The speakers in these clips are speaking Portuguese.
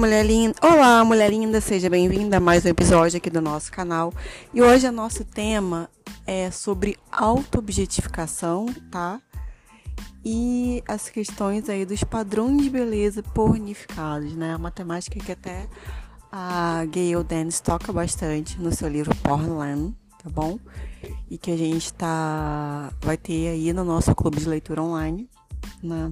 mulher linda. Olá, mulher linda, seja bem-vinda a mais um episódio aqui do nosso canal. E hoje o nosso tema é sobre autoobjetificação, tá? E as questões aí dos padrões de beleza pornificados, né? Uma temática que até a Gayle Dennis toca bastante no seu livro Pornland, tá bom? E que a gente tá vai ter aí no nosso clube de leitura online, né?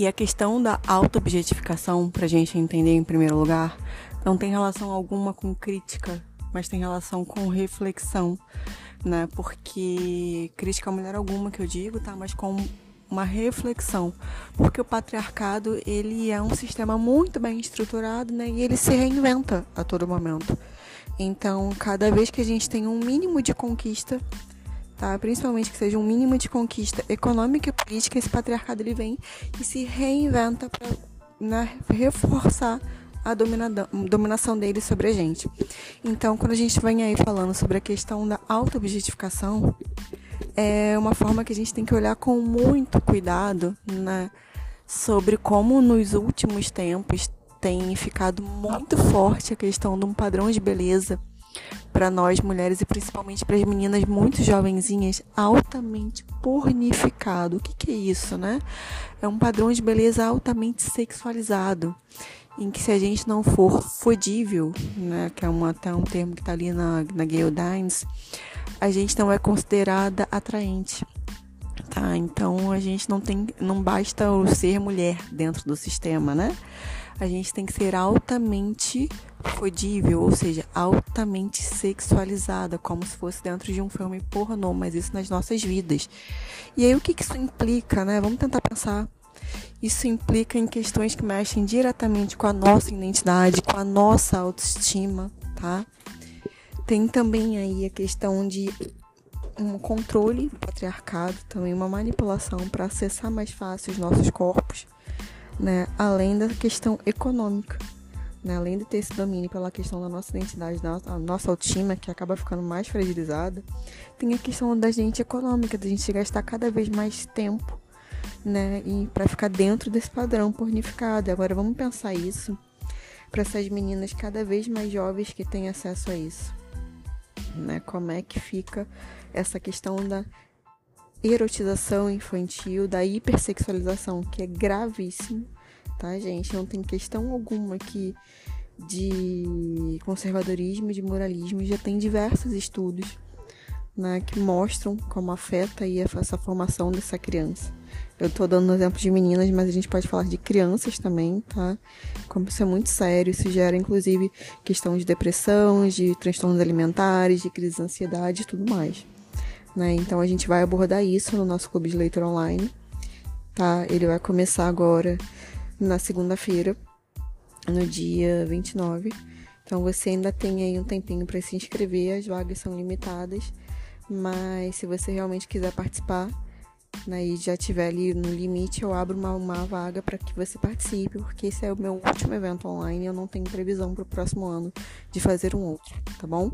E a questão da auto-objetificação, para a gente entender em primeiro lugar, não tem relação alguma com crítica, mas tem relação com reflexão, né? Porque crítica a mulher alguma que eu digo, tá? Mas com uma reflexão, porque o patriarcado ele é um sistema muito bem estruturado, né? E ele se reinventa a todo momento. Então, cada vez que a gente tem um mínimo de conquista, tá? Principalmente que seja um mínimo de conquista econômica e política, esse patriarcado ele vem e se reinventa para né, reforçar a dominação dele sobre a gente. Então, quando a gente vem aí falando sobre a questão da auto-objetificação, é uma forma que a gente tem que olhar com muito cuidado, né? Sobre como nos últimos tempos tem ficado muito forte a questão de um padrão de beleza para nós mulheres e principalmente para as meninas muito jovenzinhas altamente pornificado. O que, que é isso, né? É um padrão de beleza altamente sexualizado, em que se a gente não for fodível, né, que é uma, até um termo que está ali na, na Gayle Dines, a gente não é considerada atraente. Tá, então a gente não tem, não basta ser mulher dentro do sistema, né? A gente tem que ser altamente fodível, ou seja, altamente sexualizada, como se fosse dentro de um filme pornô, mas isso nas nossas vidas. E aí o que, que isso implica, né? Vamos tentar pensar. Isso implica em questões que mexem diretamente com a nossa identidade, com a nossa autoestima, tá? Tem também aí a questão de um controle do patriarcado, também uma manipulação para acessar mais fácil os nossos corpos, né? Além da questão econômica né? além de ter esse domínio pela questão da nossa identidade, da nossa, nossa autoestima, que acaba ficando mais fragilizada, tem a questão da gente econômica, da gente gastar cada vez mais tempo, né? E para ficar dentro desse padrão pornificado. Agora vamos pensar isso para essas meninas cada vez mais jovens que têm acesso a isso, né? Como é que fica essa questão da erotização infantil, da hipersexualização, que é gravíssimo tá, gente? Não tem questão alguma aqui de conservadorismo, de moralismo. Já tem diversos estudos né, que mostram como afeta aí essa formação dessa criança. Eu tô dando exemplo de meninas, mas a gente pode falar de crianças também, tá? Como isso é muito sério, isso gera inclusive questão de depressão, de transtornos alimentares, de crise de ansiedade e tudo mais. Né? Então a gente vai abordar isso no nosso clube de leitura online, tá? Ele vai começar agora na segunda-feira, no dia 29. Então você ainda tem aí um tempinho para se inscrever, as vagas são limitadas, mas se você realmente quiser participar, né, e já tiver ali no limite, eu abro uma, uma vaga para que você participe, porque esse é o meu último evento online e eu não tenho previsão para o próximo ano de fazer um outro, tá bom?